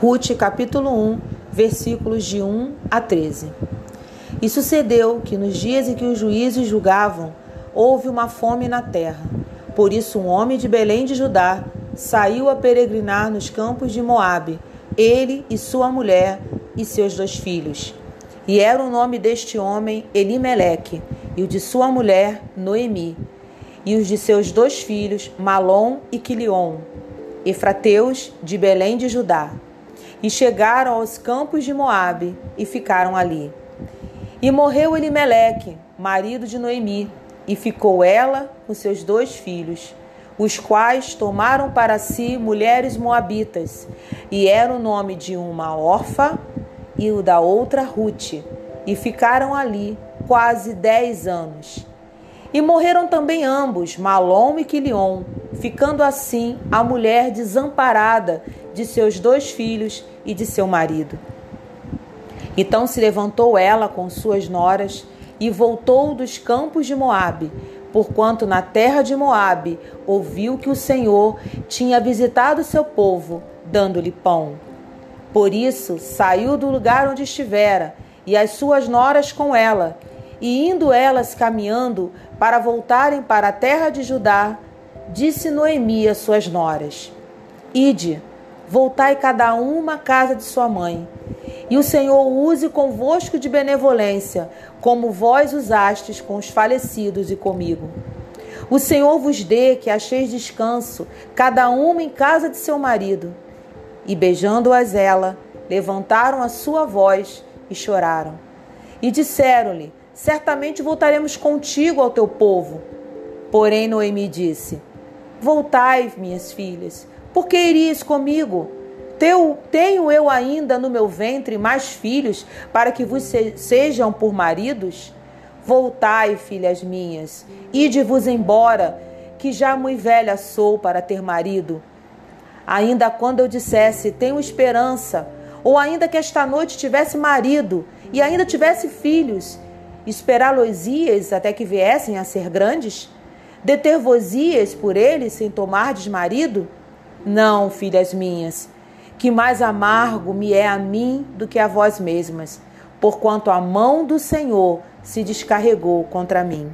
Ruth, capítulo 1, versículos de 1 a 13. E sucedeu que nos dias em que os juízes julgavam, houve uma fome na terra. Por isso, um homem de Belém de Judá saiu a peregrinar nos campos de Moabe, ele e sua mulher e seus dois filhos. E era o nome deste homem Elimeleque, e o de sua mulher Noemi, e os de seus dois filhos Malom e Quilion, efrateus de Belém de Judá e chegaram aos campos de Moabe e ficaram ali. E morreu Elimeleque, marido de Noemi, e ficou ela com seus dois filhos, os quais tomaram para si mulheres moabitas, e era o nome de uma órfã e o da outra Ruth, e ficaram ali quase dez anos. E morreram também ambos, Malom e Quilion, ficando assim a mulher desamparada de seus dois filhos e de seu marido. Então se levantou ela com suas noras e voltou dos campos de Moabe, porquanto na terra de Moabe ouviu que o Senhor tinha visitado seu povo, dando-lhe pão. Por isso saiu do lugar onde estivera, e as suas noras com ela, e indo elas caminhando para voltarem para a terra de Judá, disse Noemi às suas noras: Ide, voltai cada uma à casa de sua mãe. E o Senhor use convosco de benevolência, como vós usastes com os falecidos e comigo. O Senhor vos dê que acheis descanso, cada uma em casa de seu marido. E beijando-as ela, levantaram a sua voz e choraram. E disseram-lhe: Certamente voltaremos contigo ao teu povo. Porém, Noemi disse: Voltai, minhas filhas, por que irias comigo? Teu, tenho eu ainda no meu ventre mais filhos para que vos sejam por maridos? Voltai, filhas minhas, ide-vos embora, que já muito velha sou para ter marido. Ainda quando eu dissesse, tenho esperança, ou ainda que esta noite tivesse marido e ainda tivesse filhos, esperá-los-ias até que viessem a ser grandes? Deter-vos-ias por eles sem tomardes marido? Não, filhas minhas, que mais amargo me é a mim do que a vós mesmas, porquanto a mão do Senhor se descarregou contra mim.